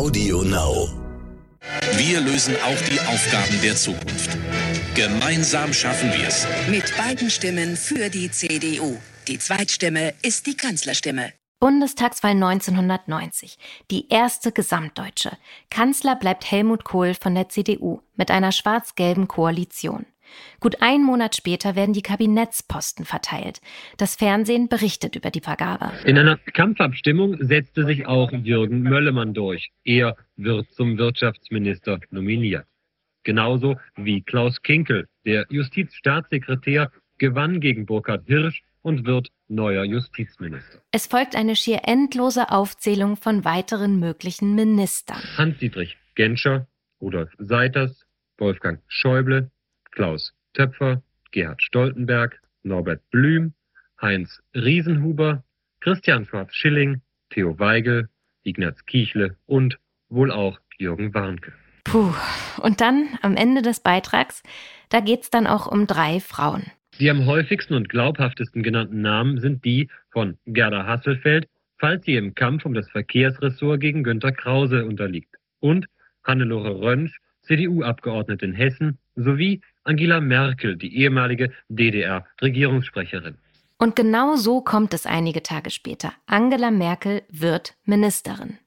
Audio Now. Wir lösen auch die Aufgaben der Zukunft. Gemeinsam schaffen wir es. Mit beiden Stimmen für die CDU. Die Zweitstimme ist die Kanzlerstimme. Bundestagswahl 1990. Die erste gesamtdeutsche. Kanzler bleibt Helmut Kohl von der CDU mit einer schwarz-gelben Koalition. Gut einen Monat später werden die Kabinettsposten verteilt. Das Fernsehen berichtet über die Vergabe. In einer Kampfabstimmung setzte sich auch Jürgen Möllemann durch. Er wird zum Wirtschaftsminister nominiert. Genauso wie Klaus Kinkel. Der Justizstaatssekretär gewann gegen Burkhard Hirsch und wird neuer Justizminister. Es folgt eine schier endlose Aufzählung von weiteren möglichen Ministern. Hans-Dietrich Genscher, Rudolf Seiters, Wolfgang Schäuble, Klaus Töpfer, Gerhard Stoltenberg, Norbert Blüm, Heinz Riesenhuber, Christian Schwarz-Schilling, Theo Weigel, Ignaz Kichle und wohl auch Jürgen Warnke. Puh, und dann am Ende des Beitrags, da geht's dann auch um drei Frauen. Die am häufigsten und glaubhaftesten genannten Namen sind die von Gerda Hasselfeld, falls sie im Kampf um das Verkehrsressort gegen Günter Krause unterliegt, und Hannelore Rönsch, CDU-Abgeordnete in Hessen, sowie Angela Merkel, die ehemalige DDR-Regierungssprecherin. Und genau so kommt es einige Tage später. Angela Merkel wird Ministerin.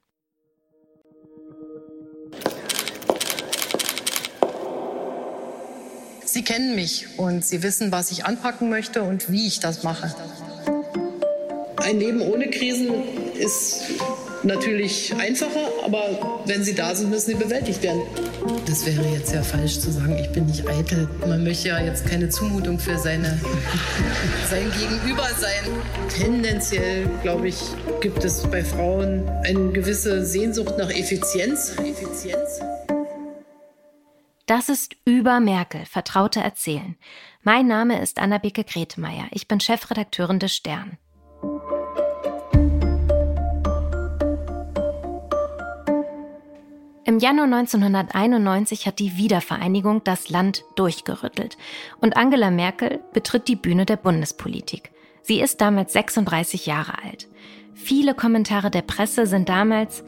Sie kennen mich und Sie wissen, was ich anpacken möchte und wie ich das mache. Ein Leben ohne Krisen ist natürlich einfacher, aber wenn sie da sind, müssen sie bewältigt werden. Das wäre jetzt ja falsch zu sagen, ich bin nicht eitel. Man möchte ja jetzt keine Zumutung für seine, sein Gegenüber sein. Tendenziell, glaube ich, gibt es bei Frauen eine gewisse Sehnsucht nach Effizienz. Effizienz. Das ist über Merkel, Vertraute erzählen. Mein Name ist Anna-Beke Gretemeyer. Ich bin Chefredakteurin des Stern. Im Januar 1991 hat die Wiedervereinigung das Land durchgerüttelt und Angela Merkel betritt die Bühne der Bundespolitik. Sie ist damals 36 Jahre alt. Viele Kommentare der Presse sind damals,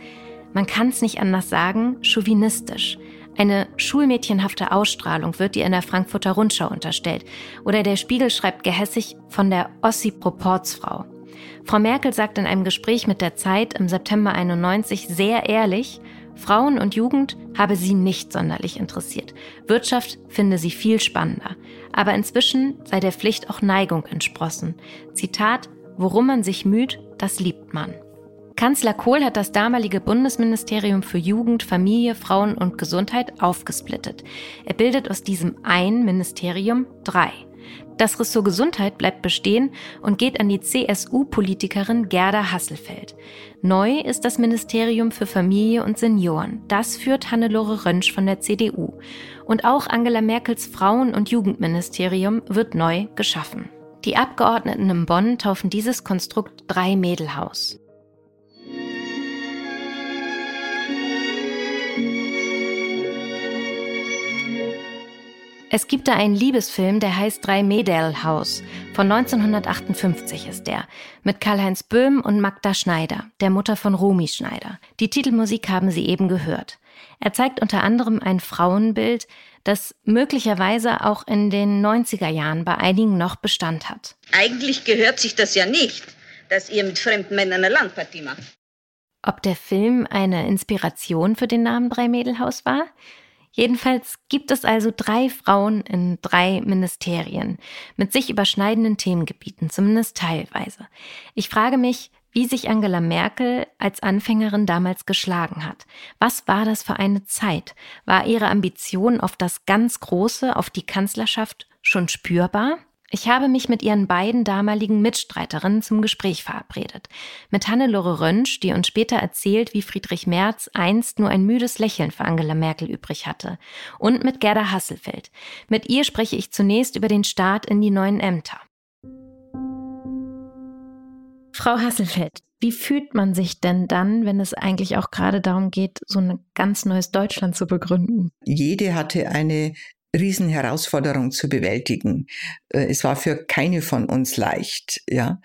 man kann es nicht anders sagen, chauvinistisch. Eine schulmädchenhafte Ausstrahlung wird ihr in der Frankfurter Rundschau unterstellt. Oder der Spiegel schreibt gehässig von der Ossi-Proportsfrau. Frau Merkel sagt in einem Gespräch mit der Zeit im September 91 sehr ehrlich, Frauen und Jugend habe sie nicht sonderlich interessiert. Wirtschaft finde sie viel spannender. Aber inzwischen sei der Pflicht auch Neigung entsprossen. Zitat, worum man sich müht, das liebt man. Kanzler Kohl hat das damalige Bundesministerium für Jugend, Familie, Frauen und Gesundheit aufgesplittet. Er bildet aus diesem ein Ministerium drei. Das Ressort Gesundheit bleibt bestehen und geht an die CSU-Politikerin Gerda Hasselfeld. Neu ist das Ministerium für Familie und Senioren. Das führt Hannelore Rönsch von der CDU. Und auch Angela Merkels Frauen- und Jugendministerium wird neu geschaffen. Die Abgeordneten in Bonn taufen dieses Konstrukt Drei Es gibt da einen Liebesfilm, der heißt Drei Mädel Haus. Von 1958 ist der. Mit Karl-Heinz Böhm und Magda Schneider, der Mutter von Romy Schneider. Die Titelmusik haben Sie eben gehört. Er zeigt unter anderem ein Frauenbild, das möglicherweise auch in den 90er Jahren bei einigen noch Bestand hat. Eigentlich gehört sich das ja nicht, dass ihr mit fremden Männern eine Landpartie macht. Ob der Film eine Inspiration für den Namen Drei Mädelhaus war? Jedenfalls gibt es also drei Frauen in drei Ministerien mit sich überschneidenden Themengebieten, zumindest teilweise. Ich frage mich, wie sich Angela Merkel als Anfängerin damals geschlagen hat. Was war das für eine Zeit? War ihre Ambition auf das ganz Große, auf die Kanzlerschaft schon spürbar? Ich habe mich mit ihren beiden damaligen Mitstreiterinnen zum Gespräch verabredet. Mit Hannelore Rönsch, die uns später erzählt, wie Friedrich Merz einst nur ein müdes Lächeln für Angela Merkel übrig hatte. Und mit Gerda Hasselfeld. Mit ihr spreche ich zunächst über den Start in die neuen Ämter. Frau Hasselfeld, wie fühlt man sich denn dann, wenn es eigentlich auch gerade darum geht, so ein ganz neues Deutschland zu begründen? Jede hatte eine Riesenherausforderung zu bewältigen. Äh, es war für keine von uns leicht, ja.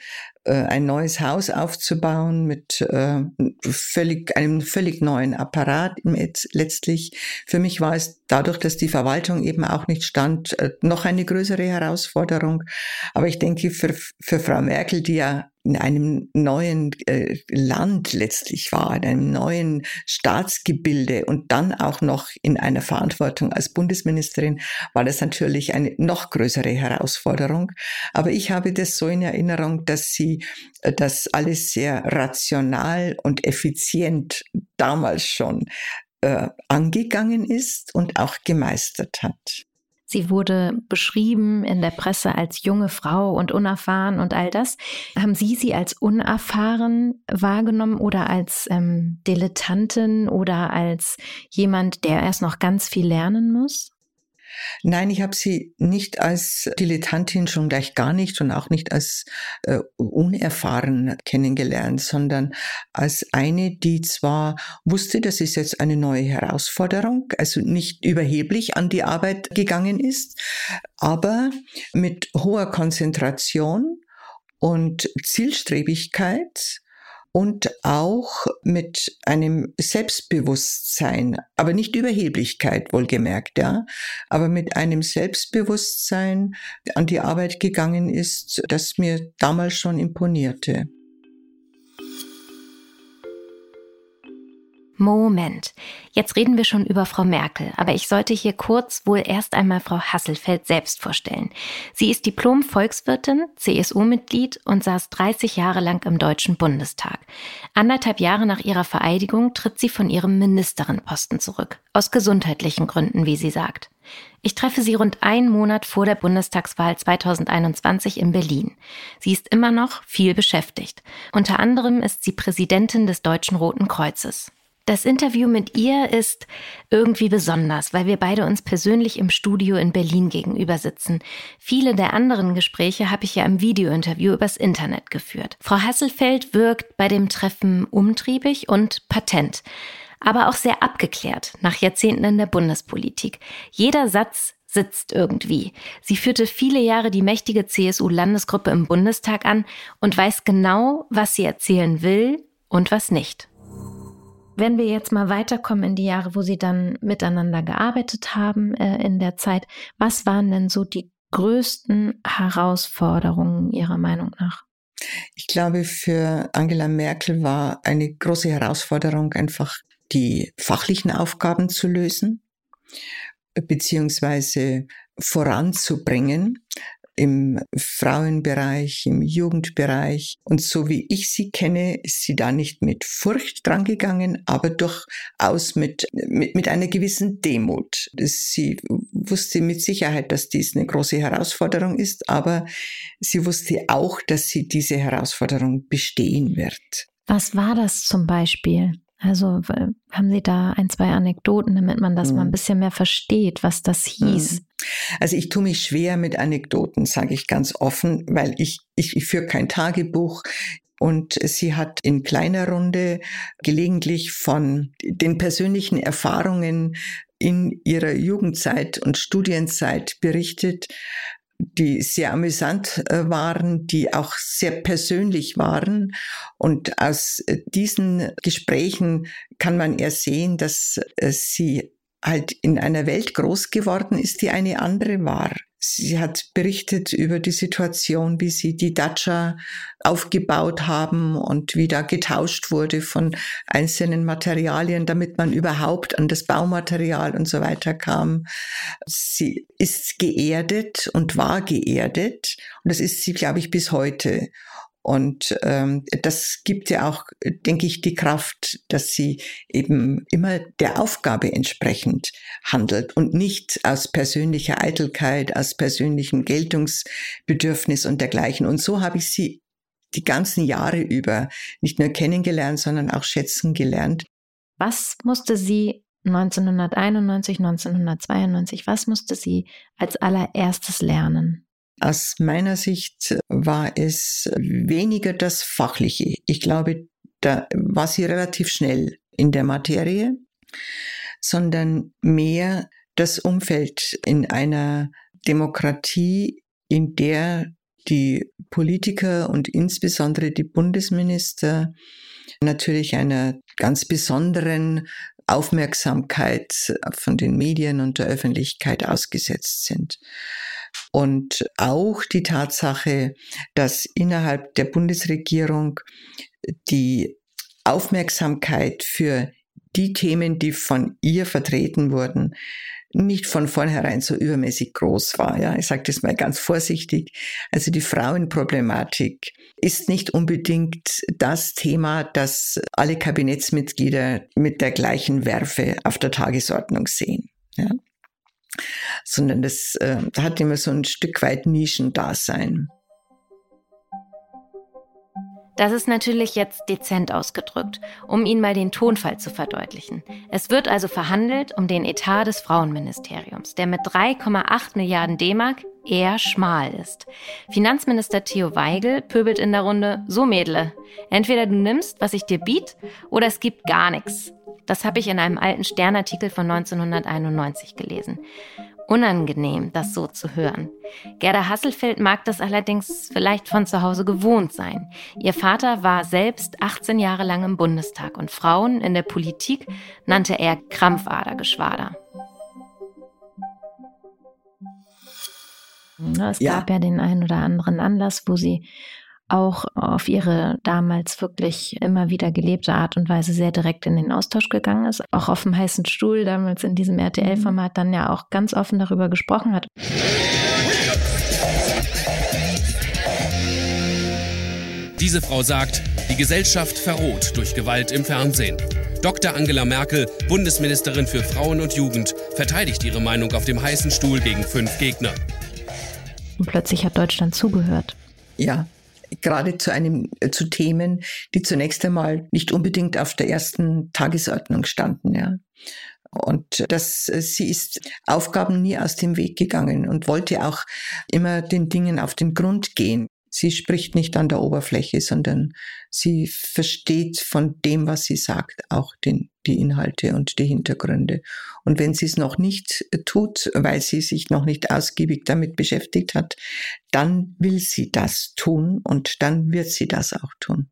Äh, ein neues Haus aufzubauen mit äh, völlig, einem völlig neuen Apparat letztlich. Für mich war es dadurch, dass die Verwaltung eben auch nicht stand, äh, noch eine größere Herausforderung. Aber ich denke, für, für Frau Merkel, die ja in einem neuen äh, Land letztlich war, in einem neuen Staatsgebilde und dann auch noch in einer Verantwortung als Bundesministerin, war das natürlich eine noch größere Herausforderung. Aber ich habe das so in Erinnerung, dass sie äh, das alles sehr rational und effizient damals schon äh, angegangen ist und auch gemeistert hat. Sie wurde beschrieben in der Presse als junge Frau und unerfahren und all das. Haben Sie sie als unerfahren wahrgenommen oder als ähm, Dilettantin oder als jemand, der erst noch ganz viel lernen muss? Nein, ich habe sie nicht als Dilettantin schon gleich gar nicht und auch nicht als äh, unerfahren kennengelernt, sondern als eine, die zwar wusste, das ist jetzt eine neue Herausforderung, also nicht überheblich an die Arbeit gegangen ist, aber mit hoher Konzentration und Zielstrebigkeit und auch mit einem Selbstbewusstsein, aber nicht Überheblichkeit, wohlgemerkt, ja, aber mit einem Selbstbewusstsein an die Arbeit gegangen ist, das mir damals schon imponierte. Moment. Jetzt reden wir schon über Frau Merkel, aber ich sollte hier kurz wohl erst einmal Frau Hasselfeld selbst vorstellen. Sie ist Diplom-Volkswirtin, CSU-Mitglied und saß 30 Jahre lang im Deutschen Bundestag. Anderthalb Jahre nach ihrer Vereidigung tritt sie von ihrem Ministerinposten zurück. Aus gesundheitlichen Gründen, wie sie sagt. Ich treffe sie rund einen Monat vor der Bundestagswahl 2021 in Berlin. Sie ist immer noch viel beschäftigt. Unter anderem ist sie Präsidentin des Deutschen Roten Kreuzes. Das Interview mit ihr ist irgendwie besonders, weil wir beide uns persönlich im Studio in Berlin gegenüber sitzen. Viele der anderen Gespräche habe ich ja im Videointerview übers Internet geführt. Frau Hasselfeld wirkt bei dem Treffen umtriebig und patent, aber auch sehr abgeklärt nach Jahrzehnten in der Bundespolitik. Jeder Satz sitzt irgendwie. Sie führte viele Jahre die mächtige CSU-Landesgruppe im Bundestag an und weiß genau, was sie erzählen will und was nicht. Wenn wir jetzt mal weiterkommen in die Jahre, wo Sie dann miteinander gearbeitet haben äh, in der Zeit, was waren denn so die größten Herausforderungen Ihrer Meinung nach? Ich glaube, für Angela Merkel war eine große Herausforderung einfach die fachlichen Aufgaben zu lösen beziehungsweise voranzubringen im Frauenbereich, im Jugendbereich. Und so wie ich sie kenne, ist sie da nicht mit Furcht drangegangen, aber durchaus mit, mit, mit einer gewissen Demut. Sie wusste mit Sicherheit, dass dies eine große Herausforderung ist, aber sie wusste auch, dass sie diese Herausforderung bestehen wird. Was war das zum Beispiel? Also haben Sie da ein, zwei Anekdoten, damit man das mhm. mal ein mhm. bisschen mehr versteht, was das hieß? Mhm. Also ich tue mich schwer mit Anekdoten, sage ich ganz offen, weil ich, ich, ich führe kein Tagebuch. Und sie hat in kleiner Runde gelegentlich von den persönlichen Erfahrungen in ihrer Jugendzeit und Studienzeit berichtet die sehr amüsant äh, waren, die auch sehr persönlich waren. Und aus äh, diesen Gesprächen kann man erst sehen, dass äh, sie halt in einer Welt groß geworden ist, die eine andere war. Sie hat berichtet über die Situation, wie sie die Dacia aufgebaut haben und wie da getauscht wurde von einzelnen Materialien, damit man überhaupt an das Baumaterial und so weiter kam. Sie ist geerdet und war geerdet und das ist sie, glaube ich, bis heute. Und ähm, das gibt ja auch, denke ich, die Kraft, dass sie eben immer der Aufgabe entsprechend handelt und nicht aus persönlicher Eitelkeit, aus persönlichem Geltungsbedürfnis und dergleichen. Und so habe ich sie die ganzen Jahre über nicht nur kennengelernt, sondern auch schätzen gelernt. Was musste sie 1991, 1992, was musste sie als allererstes lernen? Aus meiner Sicht war es weniger das Fachliche. Ich glaube, da war sie relativ schnell in der Materie, sondern mehr das Umfeld in einer Demokratie, in der die Politiker und insbesondere die Bundesminister natürlich einer ganz besonderen Aufmerksamkeit von den Medien und der Öffentlichkeit ausgesetzt sind. Und auch die Tatsache, dass innerhalb der Bundesregierung die Aufmerksamkeit für die Themen, die von ihr vertreten wurden, nicht von vornherein so übermäßig groß war. Ja, ich sage das mal ganz vorsichtig. Also die Frauenproblematik ist nicht unbedingt das Thema, das alle Kabinettsmitglieder mit der gleichen Werfe auf der Tagesordnung sehen. Ja? Sondern das äh, hat immer so ein Stück weit Nischendasein. Das ist natürlich jetzt dezent ausgedrückt, um Ihnen mal den Tonfall zu verdeutlichen. Es wird also verhandelt um den Etat des Frauenministeriums, der mit 3,8 Milliarden D-Mark eher schmal ist. Finanzminister Theo Weigel pöbelt in der Runde, so Mädle, entweder du nimmst, was ich dir biet, oder es gibt gar nichts. Das habe ich in einem alten Sternartikel von 1991 gelesen unangenehm, das so zu hören. Gerda Hasselfeld mag das allerdings vielleicht von zu Hause gewohnt sein. Ihr Vater war selbst 18 Jahre lang im Bundestag und Frauen in der Politik nannte er Krampfadergeschwader. Es gab ja. ja den einen oder anderen Anlass, wo sie auch auf ihre damals wirklich immer wieder gelebte Art und Weise sehr direkt in den Austausch gegangen ist. Auch auf dem heißen Stuhl damals in diesem RTL-Format dann ja auch ganz offen darüber gesprochen hat. Diese Frau sagt, die Gesellschaft verroht durch Gewalt im Fernsehen. Dr. Angela Merkel, Bundesministerin für Frauen und Jugend, verteidigt ihre Meinung auf dem heißen Stuhl gegen fünf Gegner. Und plötzlich hat Deutschland zugehört. Ja, gerade zu einem, äh, zu Themen, die zunächst einmal nicht unbedingt auf der ersten Tagesordnung standen, ja. Und das, äh, sie ist Aufgaben nie aus dem Weg gegangen und wollte auch immer den Dingen auf den Grund gehen. Sie spricht nicht an der Oberfläche, sondern sie versteht von dem, was sie sagt, auch den, die Inhalte und die Hintergründe. Und wenn sie es noch nicht tut, weil sie sich noch nicht ausgiebig damit beschäftigt hat, dann will sie das tun und dann wird sie das auch tun.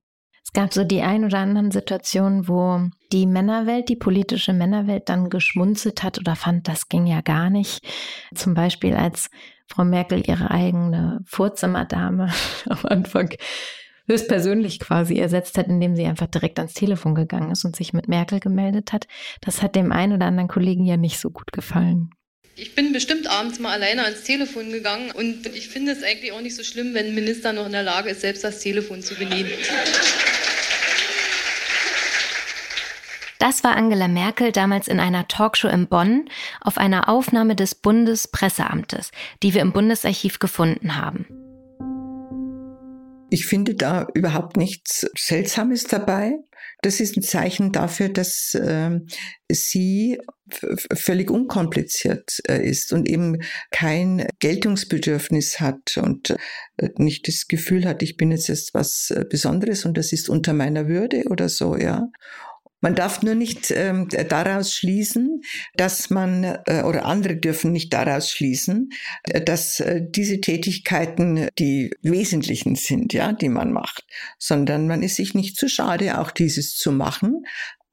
Es gab so die ein oder anderen Situationen, wo die Männerwelt, die politische Männerwelt dann geschmunzelt hat oder fand, das ging ja gar nicht. Zum Beispiel als Frau Merkel ihre eigene Vorzimmerdame am Anfang höchstpersönlich quasi ersetzt hat, indem sie einfach direkt ans Telefon gegangen ist und sich mit Merkel gemeldet hat. Das hat dem einen oder anderen Kollegen ja nicht so gut gefallen. Ich bin bestimmt abends mal alleine ans Telefon gegangen und ich finde es eigentlich auch nicht so schlimm, wenn ein Minister noch in der Lage ist, selbst das Telefon zu benehmen. Das war Angela Merkel damals in einer Talkshow in Bonn auf einer Aufnahme des Bundespresseamtes, die wir im Bundesarchiv gefunden haben. Ich finde da überhaupt nichts Seltsames dabei. Das ist ein Zeichen dafür, dass äh, sie völlig unkompliziert äh, ist und eben kein Geltungsbedürfnis hat und äh, nicht das Gefühl hat, ich bin jetzt erst was äh, Besonderes und das ist unter meiner Würde oder so, ja. Man darf nur nicht ähm, daraus schließen, dass man, äh, oder andere dürfen nicht daraus schließen, äh, dass äh, diese Tätigkeiten die wesentlichen sind, ja, die man macht, sondern man ist sich nicht zu schade, auch dieses zu machen,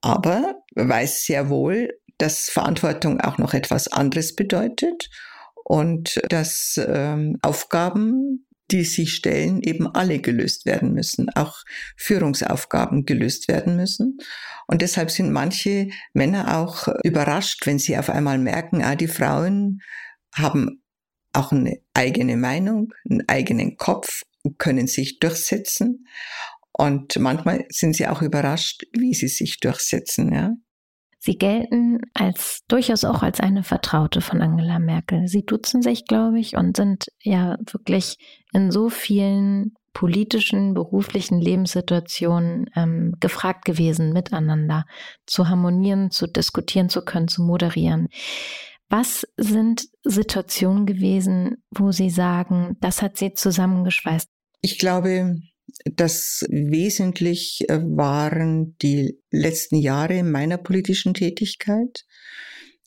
aber weiß sehr wohl, dass Verantwortung auch noch etwas anderes bedeutet und dass ähm, Aufgaben die sich stellen, eben alle gelöst werden müssen, auch Führungsaufgaben gelöst werden müssen. Und deshalb sind manche Männer auch überrascht, wenn sie auf einmal merken, ah, die Frauen haben auch eine eigene Meinung, einen eigenen Kopf können sich durchsetzen. Und manchmal sind sie auch überrascht, wie sie sich durchsetzen, ja. Sie gelten als durchaus auch als eine Vertraute von Angela Merkel. Sie duzen sich, glaube ich, und sind ja wirklich in so vielen politischen, beruflichen Lebenssituationen ähm, gefragt gewesen, miteinander zu harmonieren, zu diskutieren zu können, zu moderieren. Was sind Situationen gewesen, wo Sie sagen, das hat Sie zusammengeschweißt? Ich glaube, das wesentlich waren die letzten Jahre meiner politischen Tätigkeit.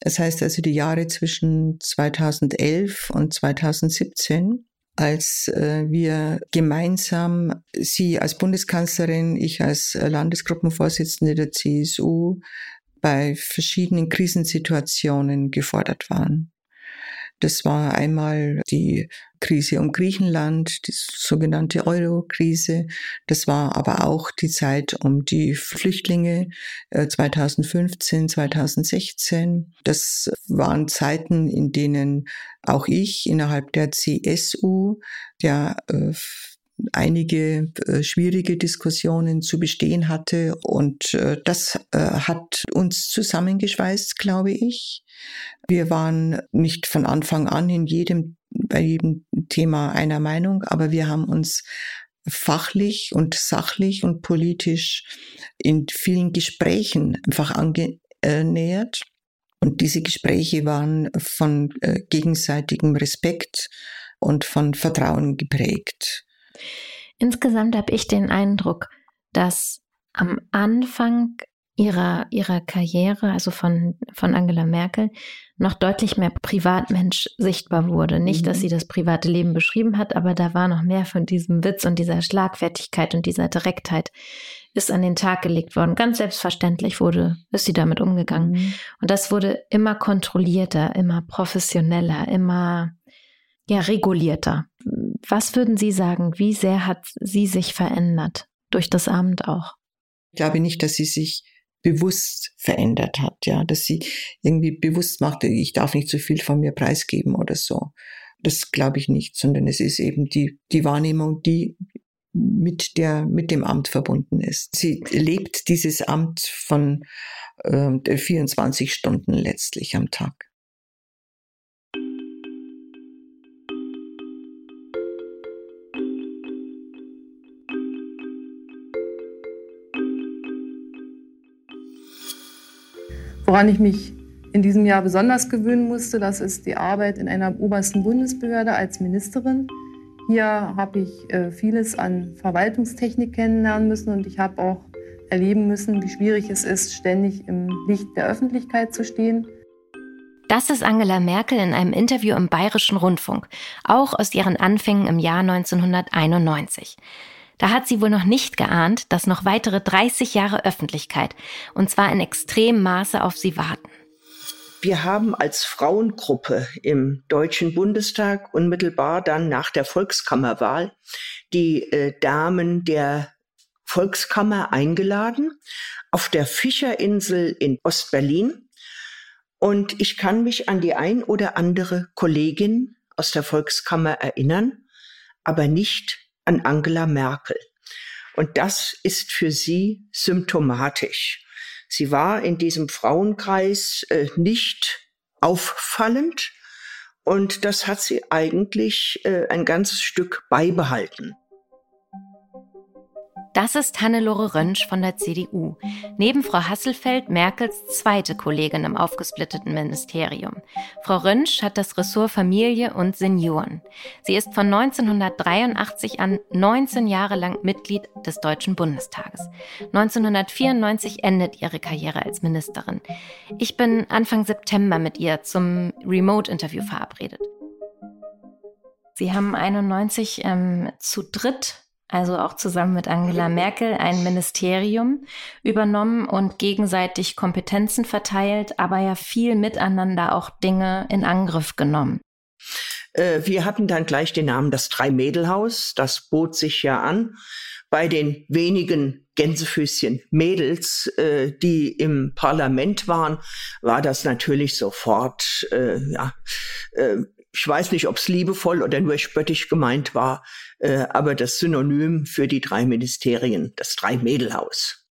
Das heißt also die Jahre zwischen 2011 und 2017. als äh, wir gemeinsam, sie als Bundeskanzlerin, ich als Landesgruppenvorsitzende der CSU, bei verschiedenen Krisensituationen gefordert waren. Das war einmal die Krise um Griechenland, die sogenannte Euro-Krise. Das war aber auch die Zeit um die Flüchtlinge 2015, äh, 2016. Das waren Zeiten, in denen auch ich innerhalb der CSU, der äh, einige äh, schwierige Diskussionen zu bestehen hatte. Und äh, das äh, hat uns zusammengeschweißt, glaube ich. Wir waren nicht von Anfang an in jedem, bei jedem Thema einer Meinung, aber wir haben uns fachlich und sachlich und politisch in vielen Gesprächen einfach angenähert. Und diese Gespräche waren von gegenseitigem Respekt und von Vertrauen geprägt. Insgesamt habe ich den Eindruck, dass am Anfang ihrer, ihrer Karriere, also von, von Angela Merkel, noch deutlich mehr Privatmensch sichtbar wurde. Nicht, dass mhm. sie das private Leben beschrieben hat, aber da war noch mehr von diesem Witz und dieser Schlagfertigkeit und dieser Direktheit ist an den Tag gelegt worden. Ganz selbstverständlich wurde, ist sie damit umgegangen. Mhm. Und das wurde immer kontrollierter, immer professioneller, immer ja, regulierter. Was würden Sie sagen, wie sehr hat sie sich verändert durch das Amt auch? Ich glaube nicht, dass sie sich bewusst verändert hat, ja, dass sie irgendwie bewusst machte, ich darf nicht zu viel von mir preisgeben oder so. Das glaube ich nicht, sondern es ist eben die, die Wahrnehmung, die mit der, mit dem Amt verbunden ist. Sie lebt dieses Amt von äh, 24 Stunden letztlich am Tag. Woran ich mich in diesem Jahr besonders gewöhnen musste, das ist die Arbeit in einer obersten Bundesbehörde als Ministerin. Hier habe ich äh, vieles an Verwaltungstechnik kennenlernen müssen und ich habe auch erleben müssen, wie schwierig es ist, ständig im Licht der Öffentlichkeit zu stehen. Das ist Angela Merkel in einem Interview im Bayerischen Rundfunk, auch aus ihren Anfängen im Jahr 1991. Da hat sie wohl noch nicht geahnt, dass noch weitere 30 Jahre Öffentlichkeit, und zwar in extremem Maße auf sie warten. Wir haben als Frauengruppe im Deutschen Bundestag unmittelbar dann nach der Volkskammerwahl die äh, Damen der Volkskammer eingeladen auf der Fischerinsel in Ostberlin. Und ich kann mich an die ein oder andere Kollegin aus der Volkskammer erinnern, aber nicht an Angela Merkel. Und das ist für sie symptomatisch. Sie war in diesem Frauenkreis äh, nicht auffallend und das hat sie eigentlich äh, ein ganzes Stück beibehalten. Das ist Hannelore Röntsch von der CDU, neben Frau Hasselfeld Merkels zweite Kollegin im aufgesplitteten Ministerium. Frau Röntsch hat das Ressort Familie und Senioren. Sie ist von 1983 an 19 Jahre lang Mitglied des Deutschen Bundestages. 1994 endet ihre Karriere als Ministerin. Ich bin Anfang September mit ihr zum Remote-Interview verabredet. Sie haben 91 ähm, zu dritt also auch zusammen mit Angela Merkel, ein Ministerium übernommen und gegenseitig Kompetenzen verteilt, aber ja viel miteinander auch Dinge in Angriff genommen. Äh, wir hatten dann gleich den Namen das Drei-Mädel-Haus. Das bot sich ja an. Bei den wenigen Gänsefüßchen Mädels, äh, die im Parlament waren, war das natürlich sofort äh, ja, äh, ich weiß nicht, ob es liebevoll oder nur spöttisch gemeint war, äh, aber das Synonym für die drei Ministerien, das Drei-Mädelhaus.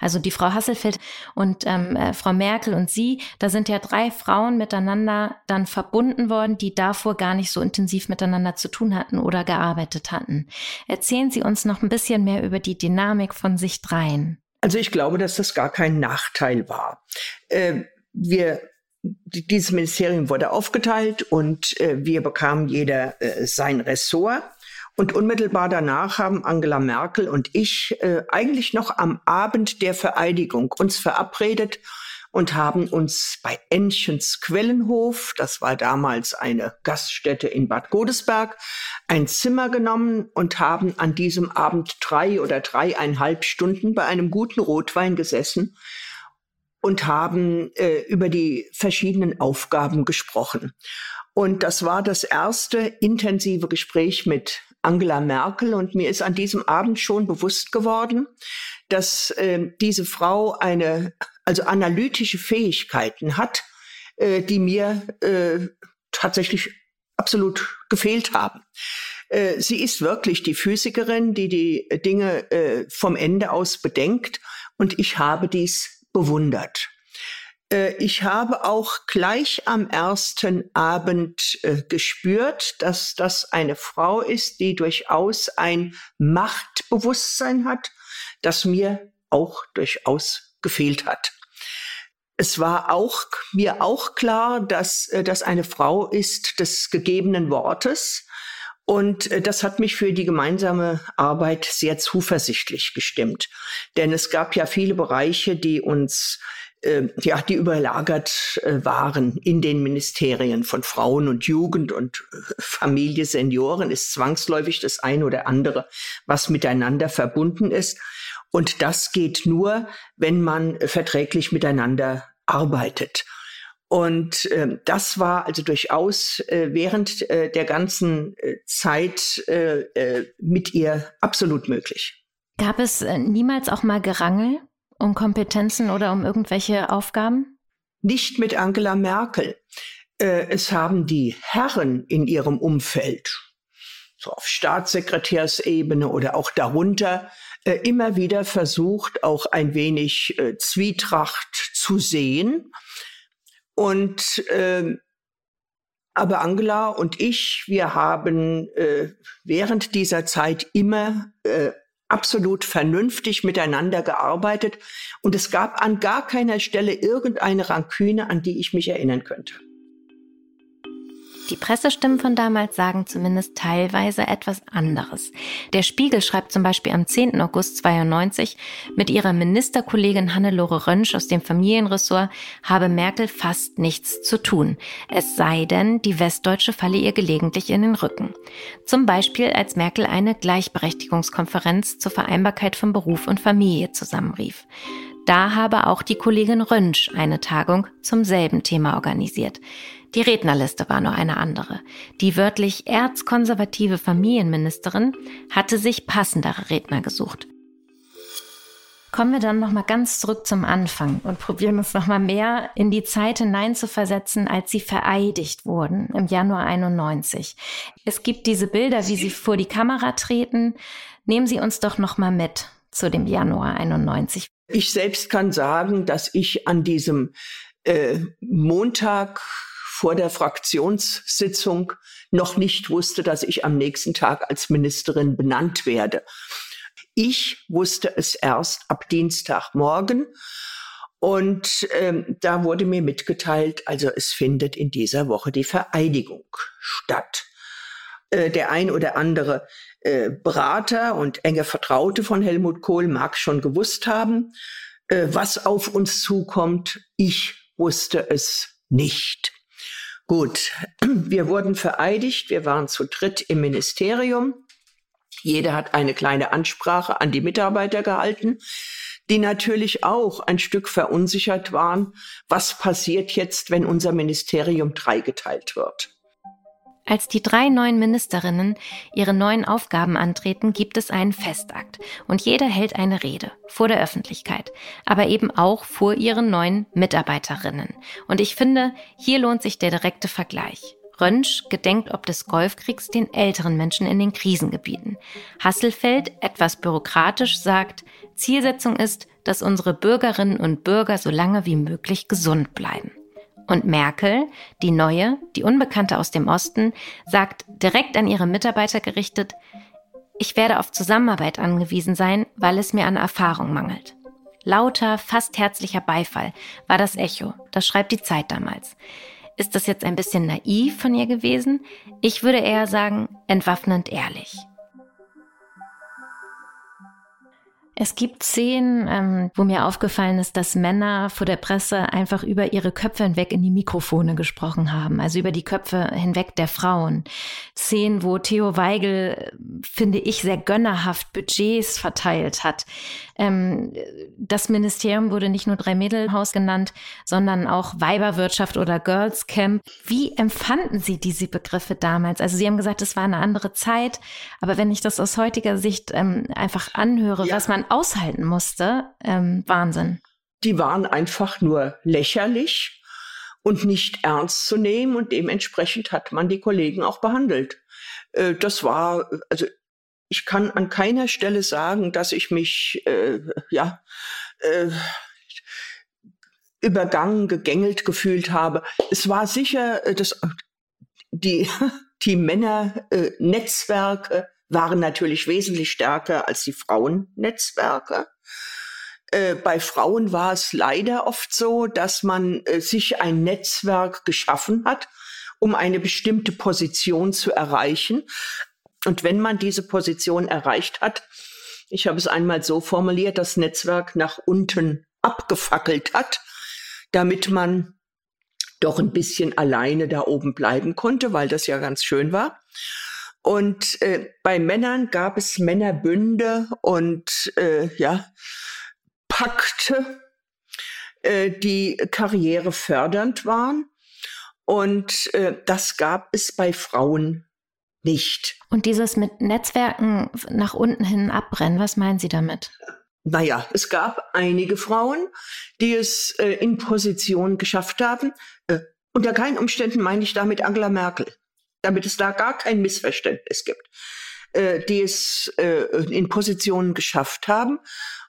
Also die Frau Hasselfeld und ähm, äh, Frau Merkel und Sie, da sind ja drei Frauen miteinander dann verbunden worden, die davor gar nicht so intensiv miteinander zu tun hatten oder gearbeitet hatten. Erzählen Sie uns noch ein bisschen mehr über die Dynamik von sich dreien. Also ich glaube, dass das gar kein Nachteil war. Äh, wir dieses Ministerium wurde aufgeteilt und äh, wir bekamen jeder äh, sein Ressort. Und unmittelbar danach haben Angela Merkel und ich äh, eigentlich noch am Abend der Vereidigung uns verabredet und haben uns bei Entchens Quellenhof, das war damals eine Gaststätte in Bad Godesberg, ein Zimmer genommen und haben an diesem Abend drei oder dreieinhalb Stunden bei einem guten Rotwein gesessen und haben äh, über die verschiedenen Aufgaben gesprochen. Und das war das erste intensive Gespräch mit Angela Merkel. Und mir ist an diesem Abend schon bewusst geworden, dass äh, diese Frau eine, also analytische Fähigkeiten hat, äh, die mir äh, tatsächlich absolut gefehlt haben. Äh, sie ist wirklich die Physikerin, die die Dinge äh, vom Ende aus bedenkt. Und ich habe dies bewundert. Äh, ich habe auch gleich am ersten Abend äh, gespürt, dass das eine Frau ist, die durchaus ein Machtbewusstsein hat, das mir auch durchaus gefehlt hat. Es war auch mir auch klar, dass äh, das eine Frau ist des gegebenen Wortes. Und das hat mich für die gemeinsame Arbeit sehr zuversichtlich gestimmt. Denn es gab ja viele Bereiche, die uns äh, ja, die überlagert äh, waren in den Ministerien von Frauen und Jugend und äh, Familie, Senioren, ist zwangsläufig das eine oder andere, was miteinander verbunden ist. Und das geht nur, wenn man verträglich miteinander arbeitet. Und äh, das war also durchaus äh, während äh, der ganzen äh, Zeit äh, äh, mit ihr absolut möglich. Gab es niemals auch mal Gerangel um Kompetenzen oder um irgendwelche Aufgaben? Nicht mit Angela Merkel. Es haben die Herren in ihrem Umfeld, so auf Staatssekretärsebene oder auch darunter, immer wieder versucht, auch ein wenig Zwietracht zu sehen. Und äh, aber Angela und ich, wir haben äh, während dieser Zeit immer äh, absolut vernünftig miteinander gearbeitet und es gab an gar keiner Stelle irgendeine Ranküne, an die ich mich erinnern könnte. Die Pressestimmen von damals sagen zumindest teilweise etwas anderes. Der Spiegel schreibt zum Beispiel am 10. August 92, mit ihrer Ministerkollegin Hannelore Rönsch aus dem Familienressort habe Merkel fast nichts zu tun. Es sei denn, die Westdeutsche falle ihr gelegentlich in den Rücken. Zum Beispiel, als Merkel eine Gleichberechtigungskonferenz zur Vereinbarkeit von Beruf und Familie zusammenrief. Da habe auch die Kollegin Rönsch eine Tagung zum selben Thema organisiert. Die Rednerliste war nur eine andere. Die wörtlich erzkonservative Familienministerin hatte sich passendere Redner gesucht. Kommen wir dann nochmal ganz zurück zum Anfang und probieren uns nochmal mehr in die Zeit hineinzuversetzen, als sie vereidigt wurden im Januar 91. Es gibt diese Bilder, wie sie vor die Kamera treten. Nehmen Sie uns doch nochmal mit zu dem Januar 91. Ich selbst kann sagen, dass ich an diesem äh, Montag vor der Fraktionssitzung noch nicht wusste, dass ich am nächsten Tag als Ministerin benannt werde. Ich wusste es erst ab Dienstagmorgen. Und ähm, da wurde mir mitgeteilt, also es findet in dieser Woche die Vereidigung statt. Äh, der ein oder andere äh, Berater und enge Vertraute von Helmut Kohl mag schon gewusst haben, äh, was auf uns zukommt. Ich wusste es nicht. Gut, wir wurden vereidigt, wir waren zu dritt im Ministerium. Jeder hat eine kleine Ansprache an die Mitarbeiter gehalten, die natürlich auch ein Stück verunsichert waren, was passiert jetzt, wenn unser Ministerium dreigeteilt wird. Als die drei neuen Ministerinnen ihre neuen Aufgaben antreten, gibt es einen Festakt und jeder hält eine Rede vor der Öffentlichkeit, aber eben auch vor ihren neuen Mitarbeiterinnen. Und ich finde, hier lohnt sich der direkte Vergleich. Rönsch gedenkt ob des Golfkriegs den älteren Menschen in den Krisengebieten. Hasselfeld, etwas bürokratisch, sagt, Zielsetzung ist, dass unsere Bürgerinnen und Bürger so lange wie möglich gesund bleiben. Und Merkel, die neue, die Unbekannte aus dem Osten, sagt direkt an ihre Mitarbeiter gerichtet, ich werde auf Zusammenarbeit angewiesen sein, weil es mir an Erfahrung mangelt. Lauter, fast herzlicher Beifall war das Echo, das schreibt die Zeit damals. Ist das jetzt ein bisschen naiv von ihr gewesen? Ich würde eher sagen, entwaffnend ehrlich. Es gibt Szenen, ähm, wo mir aufgefallen ist, dass Männer vor der Presse einfach über ihre Köpfe hinweg in die Mikrofone gesprochen haben, also über die Köpfe hinweg der Frauen. Szenen, wo Theo Weigel, finde ich, sehr gönnerhaft Budgets verteilt hat. Ähm, das Ministerium wurde nicht nur Drei-Mädel-Haus genannt, sondern auch Weiberwirtschaft oder Girls Camp. Wie empfanden Sie diese Begriffe damals? Also Sie haben gesagt, es war eine andere Zeit, aber wenn ich das aus heutiger Sicht ähm, einfach anhöre, ja. was man aushalten musste. Ähm, Wahnsinn. Die waren einfach nur lächerlich und nicht ernst zu nehmen und dementsprechend hat man die Kollegen auch behandelt. Äh, das war, also ich kann an keiner Stelle sagen, dass ich mich, äh, ja, äh, übergangen, gegängelt gefühlt habe. Es war sicher, äh, dass die, die Männernetzwerke äh, waren natürlich wesentlich stärker als die Frauennetzwerke. Äh, bei Frauen war es leider oft so, dass man äh, sich ein Netzwerk geschaffen hat, um eine bestimmte Position zu erreichen. Und wenn man diese Position erreicht hat, ich habe es einmal so formuliert, das Netzwerk nach unten abgefackelt hat, damit man doch ein bisschen alleine da oben bleiben konnte, weil das ja ganz schön war. Und äh, bei Männern gab es Männerbünde und äh, ja, Pakte, äh, die karrierefördernd waren. Und äh, das gab es bei Frauen nicht. Und dieses mit Netzwerken nach unten hin abbrennen, was meinen Sie damit? Naja, es gab einige Frauen, die es äh, in Position geschafft haben. Äh, unter keinen Umständen meine ich damit Angela Merkel damit es da gar kein Missverständnis gibt, äh, die es äh, in Positionen geschafft haben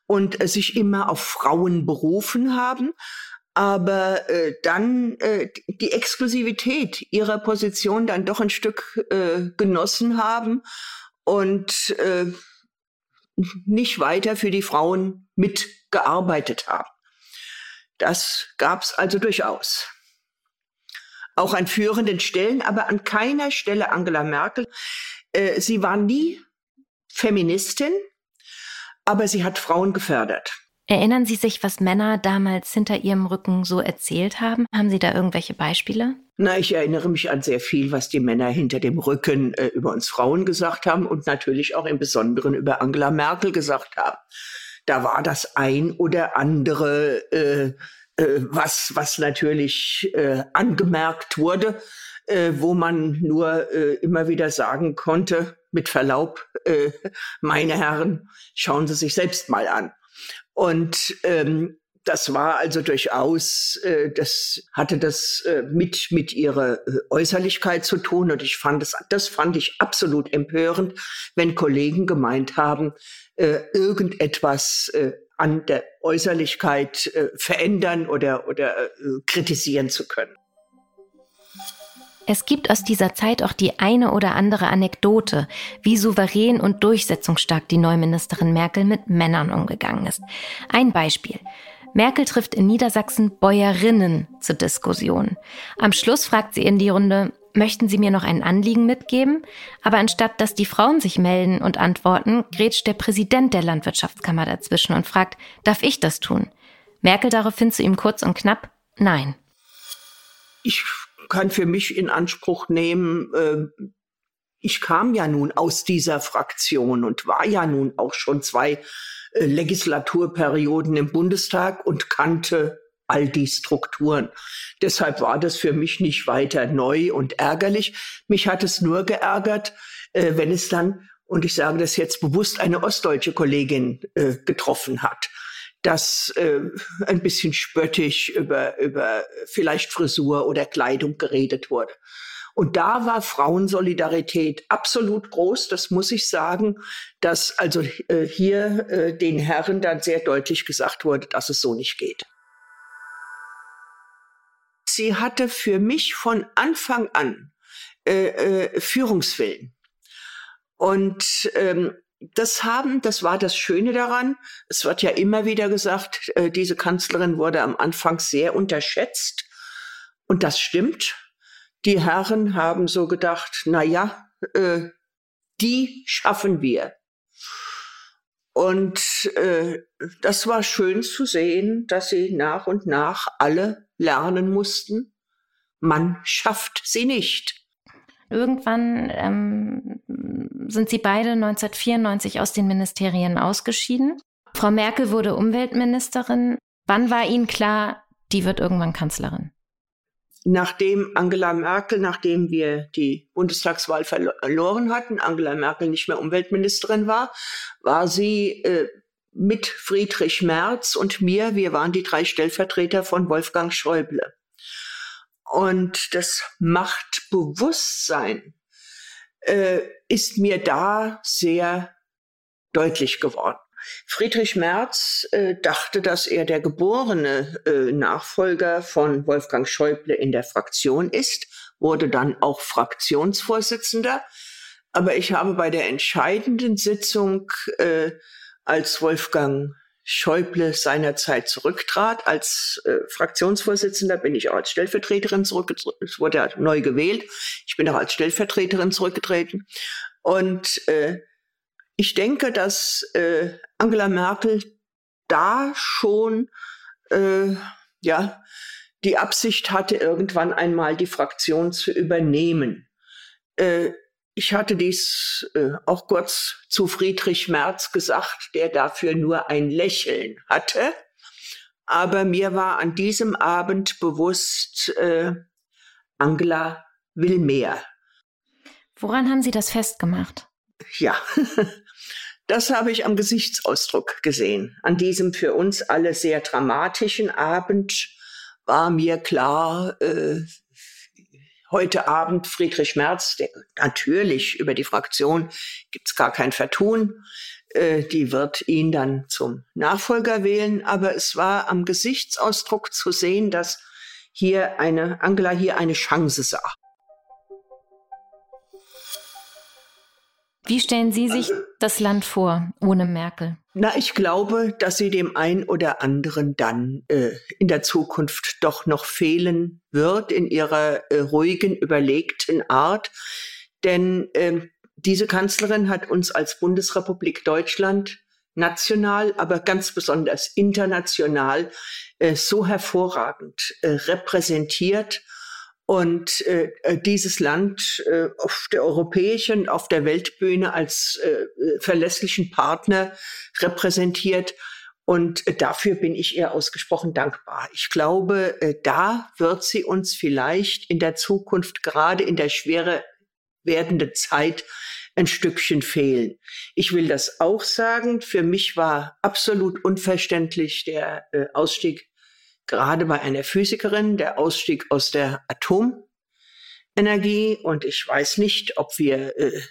und äh, sich immer auf Frauen berufen haben, aber äh, dann äh, die Exklusivität ihrer Position dann doch ein Stück äh, genossen haben und äh, nicht weiter für die Frauen mitgearbeitet haben. Das gab es also durchaus auch an führenden Stellen, aber an keiner Stelle Angela Merkel. Äh, sie war nie Feministin, aber sie hat Frauen gefördert. Erinnern Sie sich, was Männer damals hinter Ihrem Rücken so erzählt haben? Haben Sie da irgendwelche Beispiele? Na, ich erinnere mich an sehr viel, was die Männer hinter dem Rücken äh, über uns Frauen gesagt haben und natürlich auch im Besonderen über Angela Merkel gesagt haben. Da war das ein oder andere äh, äh, was, was natürlich äh, angemerkt wurde, äh, wo man nur äh, immer wieder sagen konnte, mit Verlaub, äh, meine Herren, schauen Sie sich selbst mal an. Und ähm, das war also durchaus, äh, das hatte das äh, mit mit ihrer äh, Äußerlichkeit zu tun und ich fand es, das fand ich absolut empörend, wenn Kollegen gemeint haben, äh, irgendetwas äh, an der Äußerlichkeit äh, verändern oder, oder äh, kritisieren zu können. Es gibt aus dieser Zeit auch die eine oder andere Anekdote, wie souverän und durchsetzungsstark die Neuministerin Merkel mit Männern umgegangen ist. Ein Beispiel. Merkel trifft in Niedersachsen Bäuerinnen zur Diskussion. Am Schluss fragt sie in die Runde, möchten Sie mir noch ein Anliegen mitgeben? Aber anstatt dass die Frauen sich melden und antworten, grätscht der Präsident der Landwirtschaftskammer dazwischen und fragt, darf ich das tun? Merkel daraufhin zu ihm kurz und knapp, nein. Ich kann für mich in Anspruch nehmen, äh, ich kam ja nun aus dieser Fraktion und war ja nun auch schon zwei äh, Legislaturperioden im Bundestag und kannte all die Strukturen. Deshalb war das für mich nicht weiter neu und ärgerlich. Mich hat es nur geärgert, äh, wenn es dann, und ich sage das jetzt bewusst, eine ostdeutsche Kollegin äh, getroffen hat, dass äh, ein bisschen spöttisch über, über vielleicht Frisur oder Kleidung geredet wurde. Und da war Frauensolidarität absolut groß, das muss ich sagen, dass also äh, hier äh, den Herren dann sehr deutlich gesagt wurde, dass es so nicht geht sie hatte für mich von Anfang an äh, äh, Führungswillen. Und ähm, das haben, das war das Schöne daran. Es wird ja immer wieder gesagt, äh, diese Kanzlerin wurde am Anfang sehr unterschätzt. Und das stimmt. Die Herren haben so gedacht, na ja, äh, die schaffen wir. Und äh, das war schön zu sehen, dass sie nach und nach alle lernen mussten. Man schafft sie nicht. Irgendwann ähm, sind sie beide 1994 aus den Ministerien ausgeschieden. Frau Merkel wurde Umweltministerin. Wann war Ihnen klar, die wird irgendwann Kanzlerin? Nachdem Angela Merkel, nachdem wir die Bundestagswahl verloren hatten, Angela Merkel nicht mehr Umweltministerin war, war sie äh, mit Friedrich Merz und mir, wir waren die drei Stellvertreter von Wolfgang Schäuble. Und das Machtbewusstsein äh, ist mir da sehr deutlich geworden. Friedrich Merz äh, dachte, dass er der geborene äh, Nachfolger von Wolfgang Schäuble in der Fraktion ist, wurde dann auch Fraktionsvorsitzender. Aber ich habe bei der entscheidenden Sitzung, äh, als Wolfgang Schäuble seinerzeit zurücktrat als äh, Fraktionsvorsitzender, bin ich auch als Stellvertreterin zurückgetreten. Es wurde ja neu gewählt. Ich bin auch als Stellvertreterin zurückgetreten. Und äh, ich denke, dass äh, Angela Merkel da schon äh, ja die Absicht hatte, irgendwann einmal die Fraktion zu übernehmen. Äh, ich hatte dies äh, auch kurz zu Friedrich Merz gesagt, der dafür nur ein Lächeln hatte. Aber mir war an diesem Abend bewusst, äh, Angela will mehr. Woran haben Sie das festgemacht? Ja, das habe ich am Gesichtsausdruck gesehen. An diesem für uns alle sehr dramatischen Abend war mir klar, äh, heute Abend Friedrich Merz, der, natürlich über die Fraktion gibt's gar kein Vertun, äh, die wird ihn dann zum Nachfolger wählen, aber es war am Gesichtsausdruck zu sehen, dass hier eine Angela hier eine Chance sah. Wie stellen Sie sich das Land vor ohne Merkel? Na, ich glaube, dass sie dem einen oder anderen dann äh, in der Zukunft doch noch fehlen wird in ihrer äh, ruhigen, überlegten Art. Denn äh, diese Kanzlerin hat uns als Bundesrepublik Deutschland national, aber ganz besonders international äh, so hervorragend äh, repräsentiert und äh, äh, dieses Land äh, auf der europäischen, auf der Weltbühne als äh, äh verlässlichen Partner repräsentiert. Und äh, dafür bin ich ihr ausgesprochen dankbar. Ich glaube, äh, da wird sie uns vielleicht in der Zukunft, gerade in der schwere werdenden Zeit, ein Stückchen fehlen. Ich will das auch sagen. Für mich war absolut unverständlich der äh, Ausstieg gerade bei einer Physikerin der Ausstieg aus der Atomenergie. Und ich weiß nicht, ob wir äh,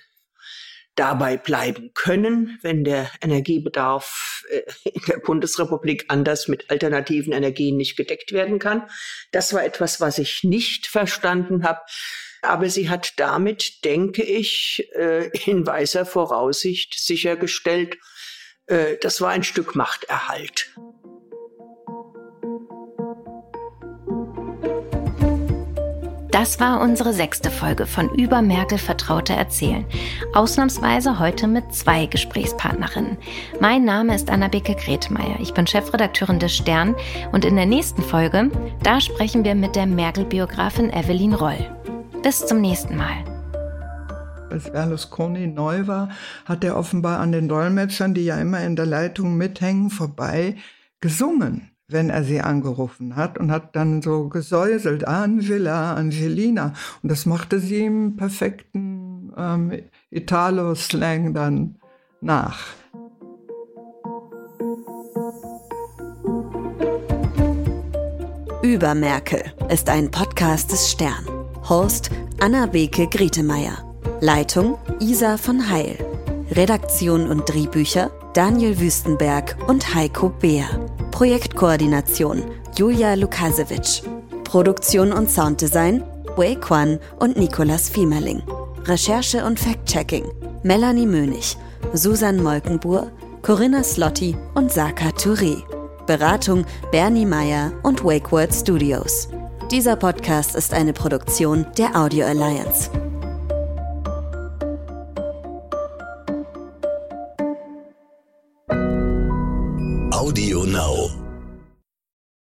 dabei bleiben können, wenn der Energiebedarf äh, in der Bundesrepublik anders mit alternativen Energien nicht gedeckt werden kann. Das war etwas, was ich nicht verstanden habe. Aber sie hat damit, denke ich, äh, in weiser Voraussicht sichergestellt, äh, das war ein Stück Machterhalt. Das war unsere sechste Folge von Über Merkel Vertraute erzählen. Ausnahmsweise heute mit zwei Gesprächspartnerinnen. Mein Name ist Anna-Beke Gretemeyer. Ich bin Chefredakteurin des Stern und in der nächsten Folge, da sprechen wir mit der Merkel-Biografin Evelyn Roll. Bis zum nächsten Mal. Als Berlusconi neu war, hat er offenbar an den Dolmetschern, die ja immer in der Leitung mithängen, vorbei gesungen wenn er sie angerufen hat und hat dann so gesäuselt, Angela, Angelina. Und das machte sie im perfekten ähm, Italo-Slang dann nach. Über Merkel ist ein Podcast des Stern. Host Anna Beke Grietemeyer. Leitung Isa von Heil. Redaktion und Drehbücher Daniel Wüstenberg und Heiko Beer. Projektkoordination Julia Lukasewitsch. Produktion und Sounddesign Wei Quan und Nicolas Fiemerling. Recherche und Fact-Checking Melanie Mönig, Susan Molkenbuhr, Corinna Slotti und Saka Touré. Beratung Bernie Meyer und Wakeword Studios. Dieser Podcast ist eine Produktion der Audio Alliance.